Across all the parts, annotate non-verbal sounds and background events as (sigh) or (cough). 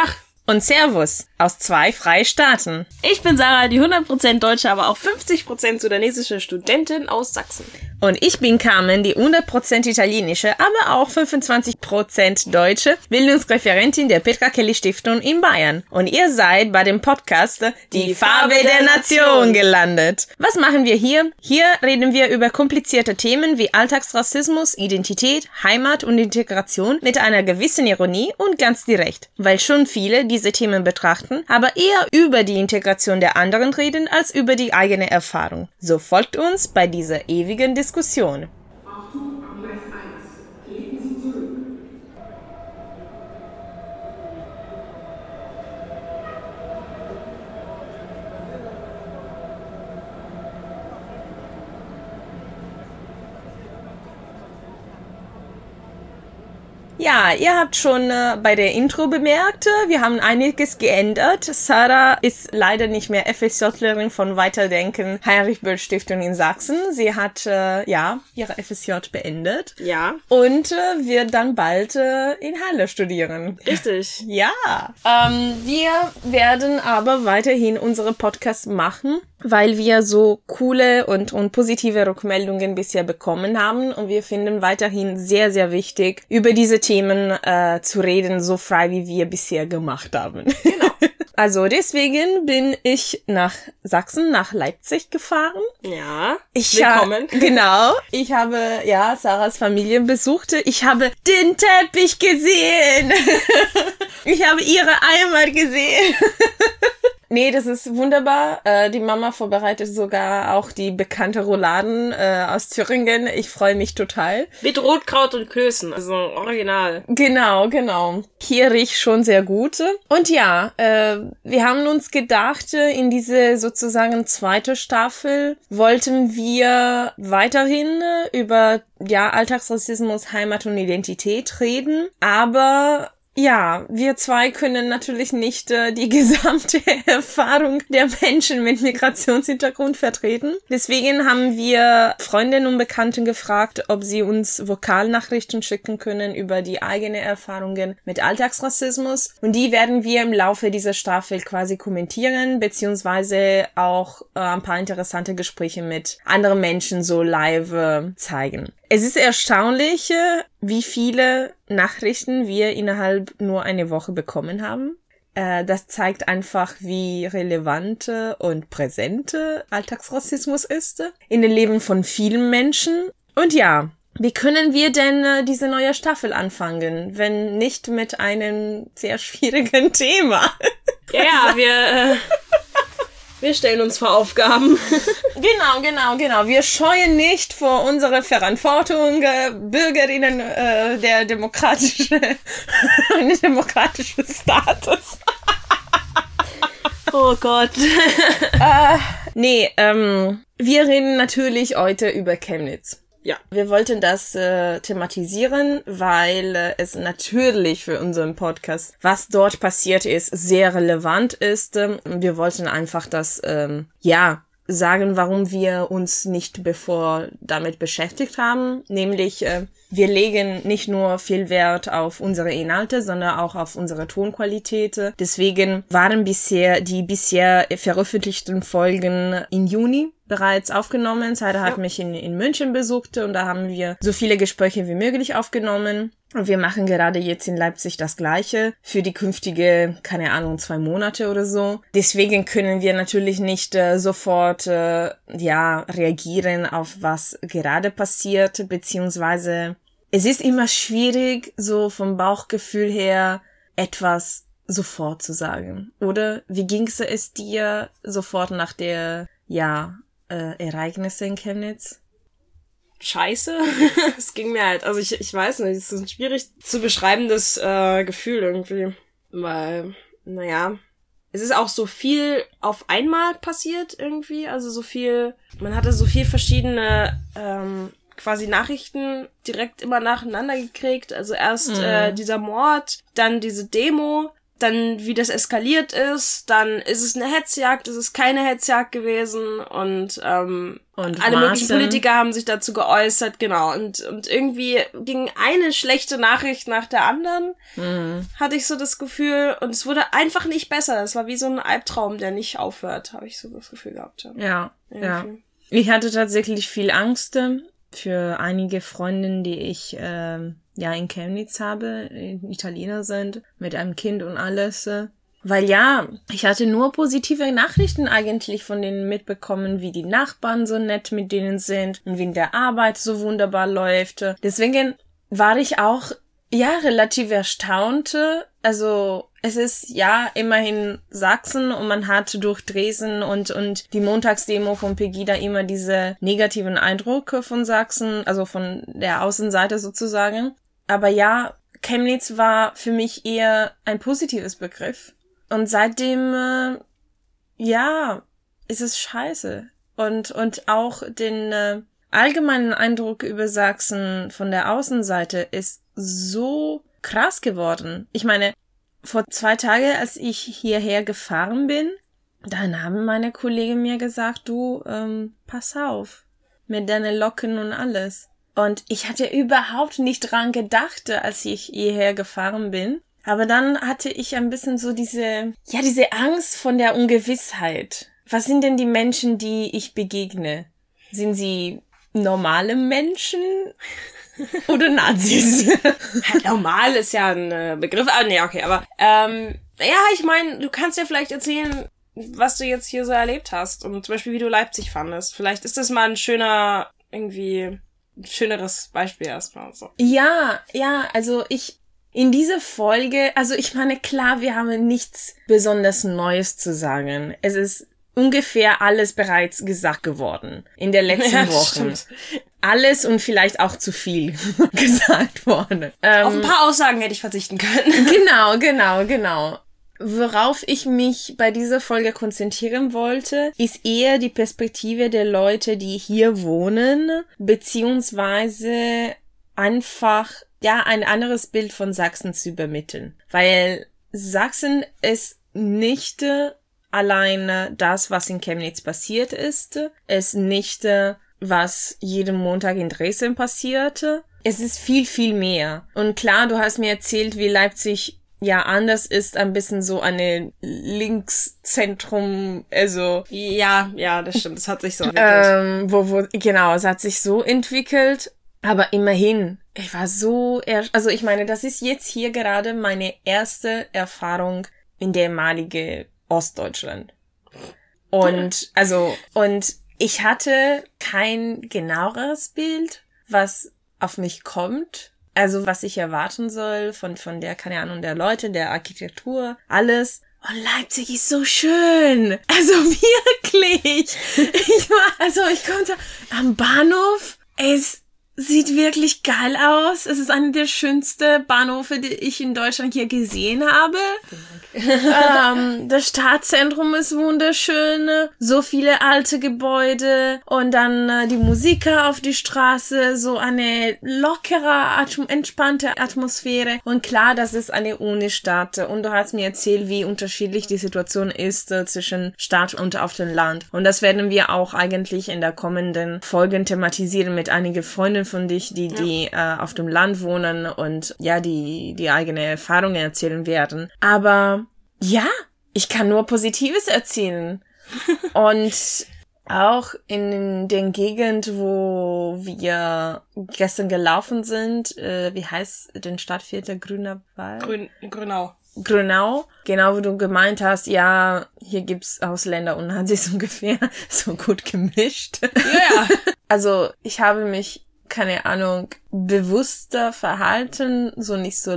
Tag. Und Servus aus zwei Freistaaten. Ich bin Sarah, die 100% deutsche, aber auch 50% sudanesische Studentin aus Sachsen. Und ich bin Carmen, die 100% italienische, aber auch 25% deutsche Bildungsreferentin der Petra Kelly Stiftung in Bayern. Und ihr seid bei dem Podcast Die, die Farbe, der. Nation gelandet. Was machen wir hier? Hier reden wir über komplizierte Themen wie Alltagsrassismus, Identität, Heimat und Integration mit einer gewissen Ironie und ganz direkt. Weil schon viele diese Themen betrachten, aber eher über die Integration der anderen reden als über die eigene Erfahrung. So folgt uns bei dieser ewigen Diskussion Diskussion. Ja, ihr habt schon äh, bei der Intro bemerkt, äh, wir haben einiges geändert. Sarah ist leider nicht mehr FSJlerin von Weiterdenken Heinrich Böll Stiftung in Sachsen. Sie hat äh, ja ihre FSJ beendet. Ja. Und äh, wird dann bald äh, in Halle studieren. Richtig. (laughs) Ja. Ähm, wir werden aber weiterhin unsere Podcasts machen weil wir so coole und, und positive Rückmeldungen bisher bekommen haben und wir finden weiterhin sehr, sehr wichtig, über diese Themen äh, zu reden, so frei wie wir bisher gemacht haben. Genau. (laughs) Also deswegen bin ich nach Sachsen, nach Leipzig gefahren. Ja. Ich willkommen. (laughs) genau. (laughs) Ich habe ja Sarahs Familie besucht. Ich habe den Teppich gesehen. ich habe ihre Eimer gesehen. Nee, das ist wunderbar. Äh, die Mama vorbereitet sogar auch die bekannte Rouladen äh, aus Thüringen. Ich freue mich total. Mit Rotkraut und Klößen, also original. Genau, genau. Hier riecht schon sehr gut. Und ja, äh, wir haben uns gedacht, äh, in diese sozusagen zweite Staffel wollten wir weiterhin äh, über ja, Alltagsrassismus, Heimat und Identität reden, aber ja, wir zwei können natürlich nicht äh, die (laughs) gesamte Erfahrung der Menschen mit Migrationshintergrund vertreten. Deswegen haben wir Freundinnen und Bekannten gefragt, ob sie uns Vokalnachrichten schicken können über die eigenen Erfahrungen mit Alltagsrassismus. Und die werden wir im Laufe dieser Staffel quasi kommentieren, beziehungsweise auch äh, ein paar interessante Gespräche mit anderen Menschen so live äh, zeigen. Es ist erstaunlich, äh, wie viele Nachrichten wir innerhalb nur eine Woche bekommen haben. Äh, das zeigt einfach, wie relevante und präsente Alltagsrassismus ist in den Leben von vielen Menschen. Und ja, wie können wir denn äh, diese neue Staffel anfangen, wenn nicht mit einem sehr (laughs) schwierigen Thema? Ja, wir, äh, (laughs) wir stellen uns vor Aufgaben. (laughs) genau, genau, genau. Wir scheuen nicht vor unserer Verantwortung, äh, Bürgerinnen äh, der demokratische, (laughs) demokratische Status. (laughs) oh Gott. äh, nee, ähm, wir reden natürlich heute über Chemnitz. Ja. Wir wollten das äh, thematisieren, weil äh, es natürlich für unseren Podcast, was dort passiert ist, sehr relevant ist. Ähm, wir wollten einfach das, ähm, ja, sagen, warum wir uns nicht bevor damit beschäftigt haben. Nämlich, äh, wir legen nicht nur viel Wert auf unsere Inhalte, sondern auch auf unsere Tonqualität. Deswegen waren bisher die bisher veröffentlichten Folgen im Juni bereits aufgenommen. Sarah hat ja. mich in, in München besucht und da haben wir so viele Gespräche wie möglich aufgenommen. Und wir machen gerade jetzt in Leipzig das Gleiche für die künftige, keine Ahnung, zwei Monate oder so. Deswegen können wir natürlich nicht äh, sofort, äh, ja, reagieren auf was gerade passiert, beziehungsweise es ist immer schwierig, so vom Bauchgefühl her etwas sofort zu sagen. Oder wie ging es dir sofort nach der, ja, äh, Ereignisse in Chemnitz? Scheiße. (laughs) es ging mir halt, also ich, ich weiß nicht, es ist ein schwierig zu beschreibendes äh, Gefühl irgendwie. Weil, naja, es ist auch so viel auf einmal passiert irgendwie. Also so viel, man hatte so viel verschiedene ähm, quasi Nachrichten direkt immer nacheinander gekriegt. Also erst mhm. äh, dieser Mord, dann diese Demo, dann wie das eskaliert ist, dann ist es eine Hetzjagd, ist es keine Hetzjagd gewesen und, ähm, und alle möglichen Politiker haben sich dazu geäußert, genau. Und, und irgendwie ging eine schlechte Nachricht nach der anderen, mhm. hatte ich so das Gefühl. Und es wurde einfach nicht besser. Es war wie so ein Albtraum, der nicht aufhört, habe ich so das Gefühl gehabt. Ja, ja. ja. Ich hatte tatsächlich viel Angst für einige Freundinnen, die ich äh, ja in Chemnitz habe, Italiener sind, mit einem Kind und alles. Weil ja, ich hatte nur positive Nachrichten eigentlich von denen mitbekommen, wie die Nachbarn so nett mit denen sind und wie in der Arbeit so wunderbar läuft. Deswegen war ich auch ja relativ erstaunt. Also es ist ja immerhin Sachsen und man hat durch Dresden und, und die Montagsdemo von Pegida immer diese negativen Eindrücke von Sachsen, also von der Außenseite sozusagen. Aber ja, Chemnitz war für mich eher ein positives Begriff. Und seitdem, äh, ja, ist es scheiße. Und, und auch den äh, allgemeinen Eindruck über Sachsen von der Außenseite ist so krass geworden. Ich meine, vor zwei Tagen, als ich hierher gefahren bin, dann haben meine Kollegen mir gesagt, du, ähm, pass auf, mit deinen Locken und alles. Und ich hatte überhaupt nicht dran gedacht, als ich hierher gefahren bin. Aber dann hatte ich ein bisschen so diese, ja, diese Angst von der Ungewissheit. Was sind denn die Menschen, die ich begegne? Sind sie normale Menschen oder Nazis? (laughs) Normal ist ja ein äh, Begriff. Ah, nee, okay, aber ähm, ja, ich meine, du kannst ja vielleicht erzählen, was du jetzt hier so erlebt hast und zum Beispiel, wie du Leipzig fandest. Vielleicht ist das mal ein schöner, irgendwie, ein schöneres Beispiel erstmal. So. Ja, ja, also ich, in dieser Folge, also ich meine, klar, wir haben nichts besonders Neues zu sagen. Es ist ungefähr alles bereits gesagt geworden in der letzten (laughs) ja, Woche. Alles und vielleicht auch zu viel (laughs) gesagt worden. Ähm, Auf ein paar Aussagen hätte ich verzichten können. (laughs) genau, genau, genau. Worauf ich mich bei dieser Folge konzentrieren wollte, ist eher die Perspektive der Leute, die hier wohnen, beziehungsweise einfach ja ein anderes Bild von Sachsen zu übermitteln. Weil Sachsen ist nicht alleine das, was in Chemnitz passiert ist, ist nicht, was jeden Montag in Dresden passierte. Es ist viel, viel mehr. Und klar, du hast mir erzählt, wie Leipzig ja anders ist, ein bisschen so eine Linkszentrum, also. Ja, ja, das stimmt. Es hat sich so entwickelt. Ähm, wo, wo, genau, es hat sich so entwickelt. Aber immerhin, ich war so, also ich meine, das ist jetzt hier gerade meine erste Erfahrung in der ehemalige Ostdeutschland. Und, also, und ich hatte kein genaueres Bild, was auf mich kommt. Also, was ich erwarten soll von, von der, keine Ahnung, der Leute, der Architektur, alles. Und Leipzig ist so schön. Also (laughs) wirklich. Ich war, also ich konnte am Bahnhof. Es sieht wirklich geil aus. Es ist einer der schönsten Bahnhöfe, die ich in Deutschland hier gesehen habe. ähm, das Stadtzentrum ist wunderschön, so viele alte Gebäude und dann äh, die Musiker auf die Straße, so eine lockere, atm entspannte Atmosphäre. Und klar, das ist eine Unistadt und du hast mir erzählt, wie unterschiedlich die Situation ist äh, zwischen Stadt und auf dem Land. Und das werden wir auch eigentlich in der kommenden Folgen thematisieren mit einigen Freunden von dich, die, die ja. äh, auf dem Land wohnen und ja, die, die eigene Erfahrungen erzählen werden. Aber ja, ich kann nur Positives erzählen. (laughs) und auch in den Gegend, wo wir gestern gelaufen sind, äh, wie heißt den Stadtviertel Grüner Wald? Grün, Grünau. Grünau, genau wo du gemeint hast, ja, hier gibt's Ausländer und hat sich ungefähr (laughs) so gut gemischt. Ja. Yeah. (laughs) also ich habe mich keine Ahnung, bewusster verhalten, so nicht so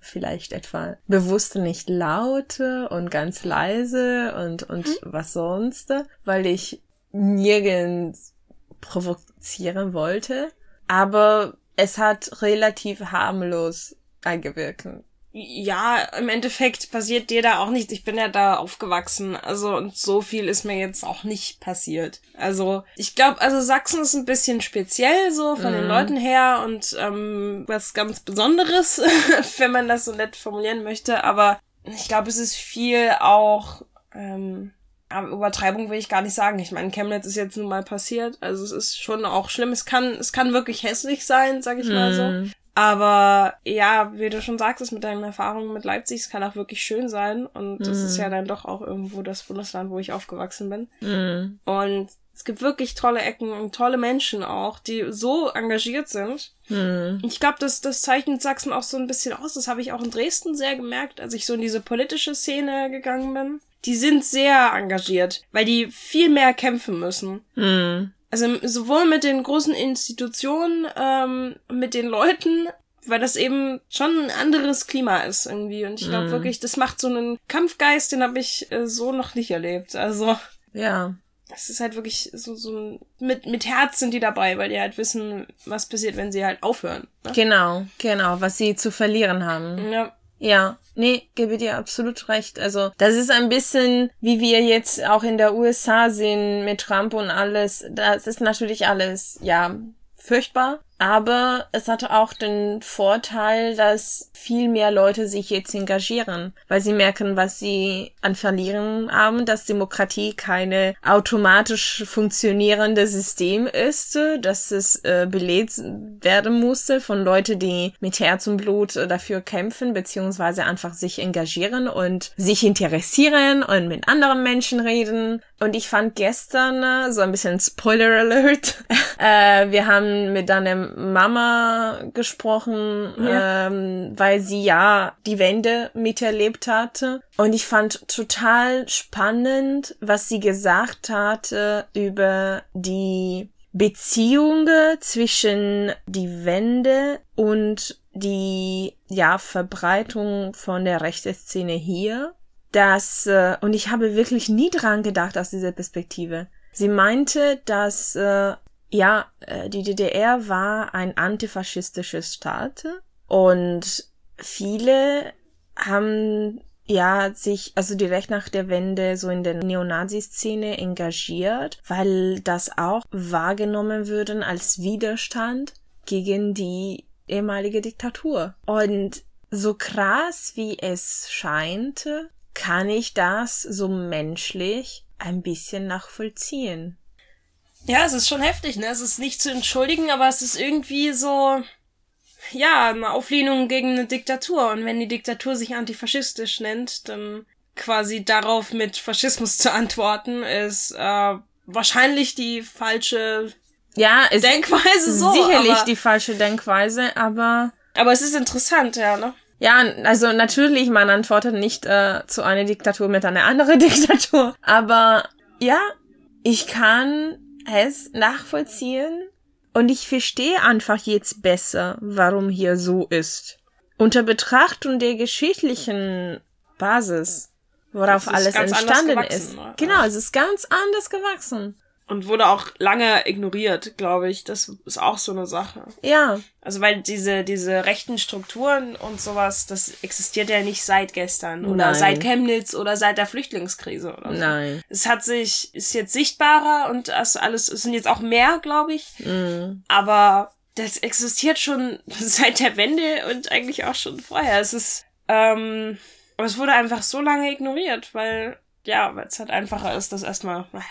vielleicht etwa bewusst nicht laut und ganz leise und, und mhm. was sonst, weil ich nirgends provozieren wollte. Aber es hat relativ harmlos eingewirkt ja, im Endeffekt passiert dir da auch nichts. Ich bin ja da aufgewachsen. Also, und so viel ist mir jetzt auch nicht passiert. Also, ich glaube, also Sachsen ist ein bisschen speziell so von mhm. den Leuten her und ähm, was ganz Besonderes, (laughs) wenn man das so nett formulieren möchte. Aber ich glaube, es ist viel auch, ähm, aber Übertreibung will ich gar nicht sagen. Ich meine, Chemnitz ist jetzt nun mal passiert. Also es ist schon auch schlimm. Es kann, es kann wirklich hässlich sein, sag ich mal so. Mhm. Aber ja, wie du schon sagtest, mit deinen Erfahrungen mit Leipzig, es kann auch wirklich schön sein. Und das ist ja dann doch auch irgendwo das Bundesland, wo ich aufgewachsen bin. Mhm. Und es gibt wirklich tolle Ecken und tolle Menschen auch, die so engagiert sind. Mhm. Ich glaube, das, das zeichnet Sachsen auch so ein bisschen aus. Das habe ich auch in Dresden sehr gemerkt, als ich so in diese politische Szene gegangen bin. Die sind sehr engagiert, weil die viel mehr kämpfen müssen. Also sowohl mit den großen Institutionen, ähm, mit den Leuten, weil das eben schon ein anderes Klima ist irgendwie. Und ich glaube Mhm. wirklich, das macht so einen Kampfgeist, den habe ich äh, so noch nicht erlebt. Also Ja. es ist halt wirklich so, so ein, mit, mit Herz sind die dabei, weil die halt wissen, was passiert, wenn sie halt aufhören. Ne? Genau, genau, was sie zu verlieren haben. Ja. Ja, nee, gebe dir absolut recht. Also, das ist ein bisschen, wie wir jetzt auch in der USA sehen mit Trump und alles. Das ist natürlich alles, ja, furchtbar. Aber es hatte auch den Vorteil, dass viel mehr Leute sich jetzt engagieren, weil sie merken, was sie an Verlieren haben, dass Demokratie keine automatisch funktionierende System ist, dass es äh, belegt werden musste von Leuten, die mit Herz und Blut äh, dafür kämpfen, beziehungsweise einfach sich engagieren und sich interessieren und mit anderen Menschen reden. Und ich fand gestern, äh, so ein bisschen Spoiler Alert, (laughs) äh, wir haben mit deiner Mama gesprochen, Ja. ähm, weil sie ja die Wende miterlebt hatte. Und ich fand total spannend, was sie gesagt hatte über die Beziehungen zwischen die Wende und die ja Verbreitung von der Rechtsszene hier. Das äh, und ich habe wirklich nie dran gedacht aus dieser Perspektive. Sie meinte, dass äh, ja äh, die DDR war ein antifaschistisches Staat und viele haben ja sich also direkt nach der Wende so in der Neonazi-Szene engagiert, weil das auch wahrgenommen würden als Widerstand gegen die ehemalige Diktatur. Und so krass wie es scheint, kann ich das so menschlich ein bisschen nachvollziehen. Ja, es ist schon heftig, ne? Es ist nicht zu entschuldigen, aber es ist irgendwie so, ja, eine Auflehnung gegen eine Diktatur. Und wenn die Diktatur sich antifaschistisch nennt, dann quasi darauf mit Faschismus zu antworten, ist äh, wahrscheinlich die falsche Ja, ist Denkweise so. sicherlich aber, die falsche Denkweise, aber aber es ist interessant, ja, ne? Ja, also natürlich, man antwortet nicht äh, zu einer Diktatur mit einer anderen (laughs) Diktatur, aber ja, ich kann es nachvollziehen und ich verstehe einfach jetzt besser, warum hier so ist. Unter Betrachtung der geschichtlichen Basis, worauf alles entstanden ist. ne? Genau, es ist ganz anders gewachsen. Und wurde auch lange ignoriert, glaube ich. Das ist auch so eine Sache. Ja, Also weil diese, diese rechten Strukturen und sowas, das existiert ja nicht seit gestern oder Nein. seit Chemnitz oder seit der Flüchtlingskrise oder so. nein. Es hat sich, ist jetzt sichtbarer und das alles, es sind jetzt auch mehr, glaube ich. Mm. Aber das existiert schon (laughs) seit der Wende und eigentlich auch schon vorher. Es ist, ähm, aber es wurde einfach so lange ignoriert, weil, ja, weil es halt einfacher ist, das erstmal, naja,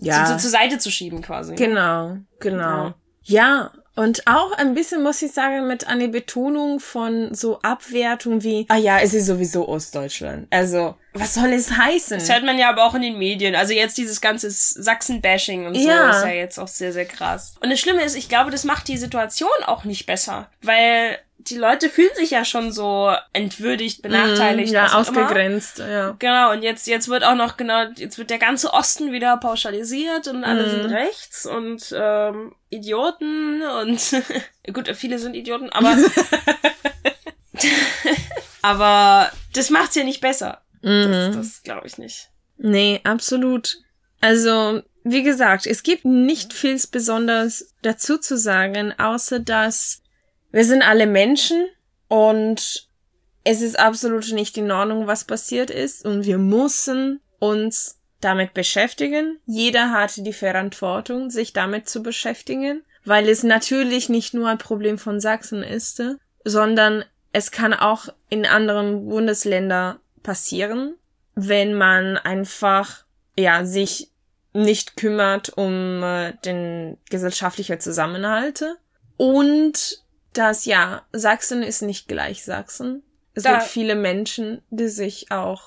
Ja. zu, zu, zur Seite zu schieben quasi. Genau, genau. Ja. Ja, und auch ein bisschen, muss ich sagen, mit einer Betonung von so Abwertung wie, ah ja, es ist sowieso Ostdeutschland. Also, was soll es heißen? Das hört man ja aber auch in den Medien. Also jetzt dieses ganze Sachsen-Bashing und so Ja. ist ja jetzt auch sehr, sehr krass. Und das Schlimme ist, ich glaube, das macht die Situation auch nicht besser. Weil die Leute fühlen sich ja schon so entwürdigt, benachteiligt. Mm, ja, immer. ausgegrenzt, ja. Genau, und jetzt, jetzt wird auch noch, genau, jetzt wird der ganze Osten wieder pauschalisiert und alle Mhm. sind rechts und ähm, Idioten und (laughs) gut, viele sind Idioten, aber (laughs) aber das macht's ja nicht besser. Mhm. Das, das glaube ich nicht. Nee, absolut. Also, wie gesagt, es gibt nicht viel Besonderes dazu zu sagen, außer dass wir sind alle Menschen und es ist absolut nicht in Ordnung, was passiert ist und wir müssen uns damit beschäftigen. Jeder hat die Verantwortung, sich damit zu beschäftigen, weil es natürlich nicht nur ein Problem von Sachsen ist, sondern es kann auch in anderen Bundesländern passieren, wenn man einfach ja sich nicht kümmert um äh, den gesellschaftlichen Zusammenhalt und dass ja Sachsen ist nicht gleich Sachsen. Es Da- gibt viele Menschen, die sich auch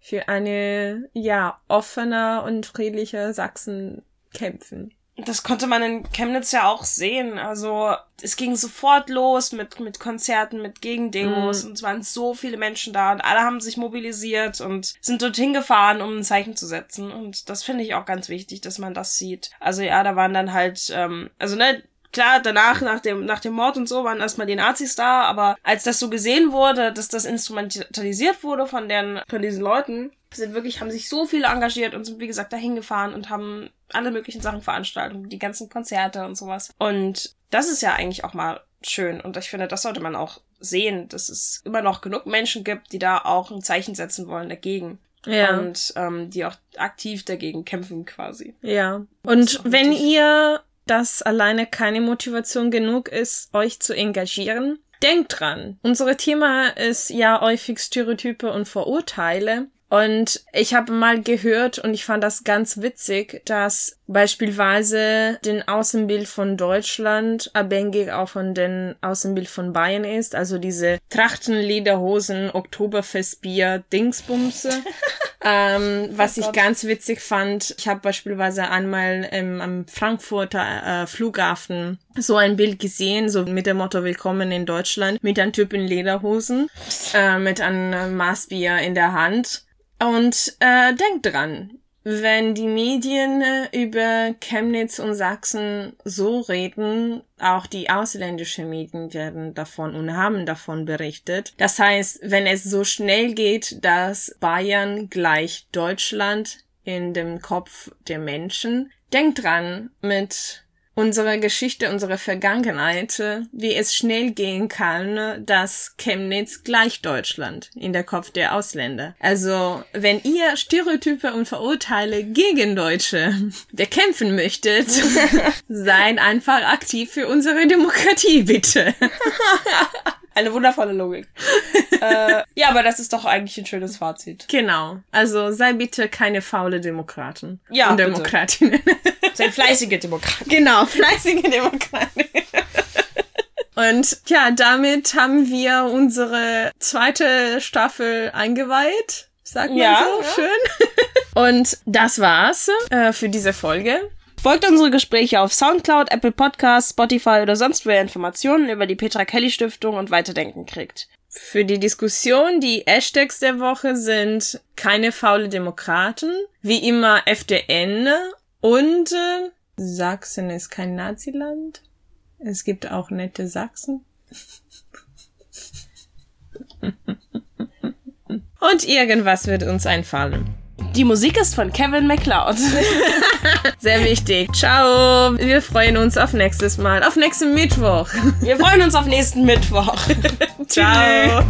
für eine ja offener und friedlicher Sachsen kämpfen. Das konnte man in Chemnitz ja auch sehen. Also es ging sofort los mit, mit Konzerten, mit Gegendemos Mhm. und es waren so viele Menschen da und alle haben sich mobilisiert und sind dorthin gefahren, um ein Zeichen zu setzen. Und das finde ich auch ganz wichtig, dass man das sieht. Also ja, da waren dann halt, ähm, also ne, klar, danach, nach dem, nach dem Mord und so, waren erstmal die Nazis da, aber als das so gesehen wurde, dass das instrumentalisiert wurde von den, von diesen Leuten, sind wirklich, haben sich so viele engagiert und sind, wie gesagt, dahin gefahren und haben alle möglichen Sachen veranstaltet, die ganzen Konzerte und sowas. Und das ist ja eigentlich auch mal schön. Und ich finde, das sollte man auch sehen, dass es immer noch genug Menschen gibt, die da auch ein Zeichen setzen wollen dagegen. Ja. Und ähm, die auch aktiv dagegen kämpfen quasi. Ja. Und wenn ihr das alleine keine Motivation genug ist, euch zu engagieren, denkt dran. Unser Thema ist ja häufig Stereotype und Vorurteile. Und ich habe mal gehört und ich fand das ganz witzig, dass beispielsweise den Außenbild von Deutschland abhängig auch von den Außenbild von Bayern ist. Also diese Trachtenlederhosen, Oktoberfestbier, Dingsbumse. (laughs) ähm, was ich Gott. ganz witzig fand, ich habe beispielsweise einmal ähm, am Frankfurter äh, Flughafen so ein Bild gesehen, so mit dem Motto Willkommen in Deutschland, mit einem Typ in Lederhosen, äh, mit einem Maßbier in der Hand. Und äh, denkt dran, wenn die Medien äh, über Chemnitz und Sachsen so reden, auch die ausländischen Medien werden davon und haben davon berichtet. Das heißt, wenn es so schnell geht, dass Bayern gleich Deutschland in dem Kopf der Menschen, denkt dran mit unserer Geschichte, unserer Vergangenheit, wie es schnell gehen kann, dass Chemnitz gleich Deutschland in der Kopf der Ausländer. Also, wenn ihr Stereotype und Verurteile gegen Deutsche (laughs) bekämpfen möchtet, (laughs) seid einfach aktiv für unsere Demokratie, bitte. (laughs) Eine wundervolle Logik. (laughs) äh, ja, aber das ist doch eigentlich ein schönes Fazit. Genau. Also, sei bitte keine faule Demokraten. Ja, Und. Demokratinnen. (laughs) Seid fleißige Demokraten. Genau, fleißige Demokraten. (laughs) Und ja, damit haben wir unsere zweite Staffel eingeweiht. Sagt man Ja, so? ja. Schön. Und das war's äh, für diese Folge. Folgt unsere Gespräche auf Soundcloud, Apple Podcasts, Spotify oder sonst wo ihr Informationen über die Petra Kelly Stiftung und Weiterdenken kriegt. Für die Diskussion, die Hashtags der Woche sind keine faule Demokraten, wie immer FDN und äh, Sachsen ist kein Naziland. Es gibt auch nette Sachsen. (laughs) Und irgendwas wird uns einfallen. Die Musik ist von Kevin MacLeod. (laughs) Sehr wichtig. Ciao. Wir freuen uns auf nächstes Mal. Auf nächsten Mittwoch. Wir freuen uns auf nächsten Mittwoch. (laughs) Ciao.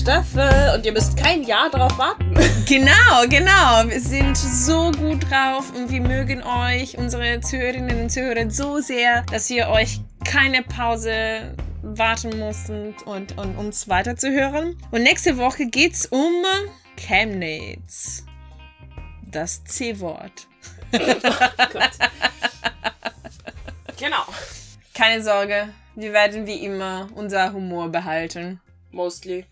Staffel und ihr müsst kein Jahr darauf warten. (laughs) Genau, genau. Wir sind so gut drauf und wir mögen euch, unsere Zuhörerinnen und Zuhörer, so sehr, dass ihr euch keine Pause warten musstet und, und uns weiterzuhören. Und nächste Woche geht's um Chemnitz. Das C-Wort. (laughs) Genau. Keine Sorge, wir werden wie immer unser Humor behalten. Mostly.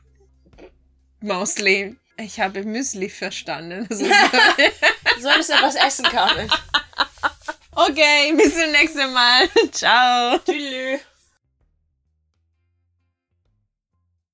Mostly. Ich habe Müsli verstanden. (laughs) Das ist Du solltest etwas essen, Karin. okay, bis zum nächsten Mal. (laughs) Ciao. Tschüss.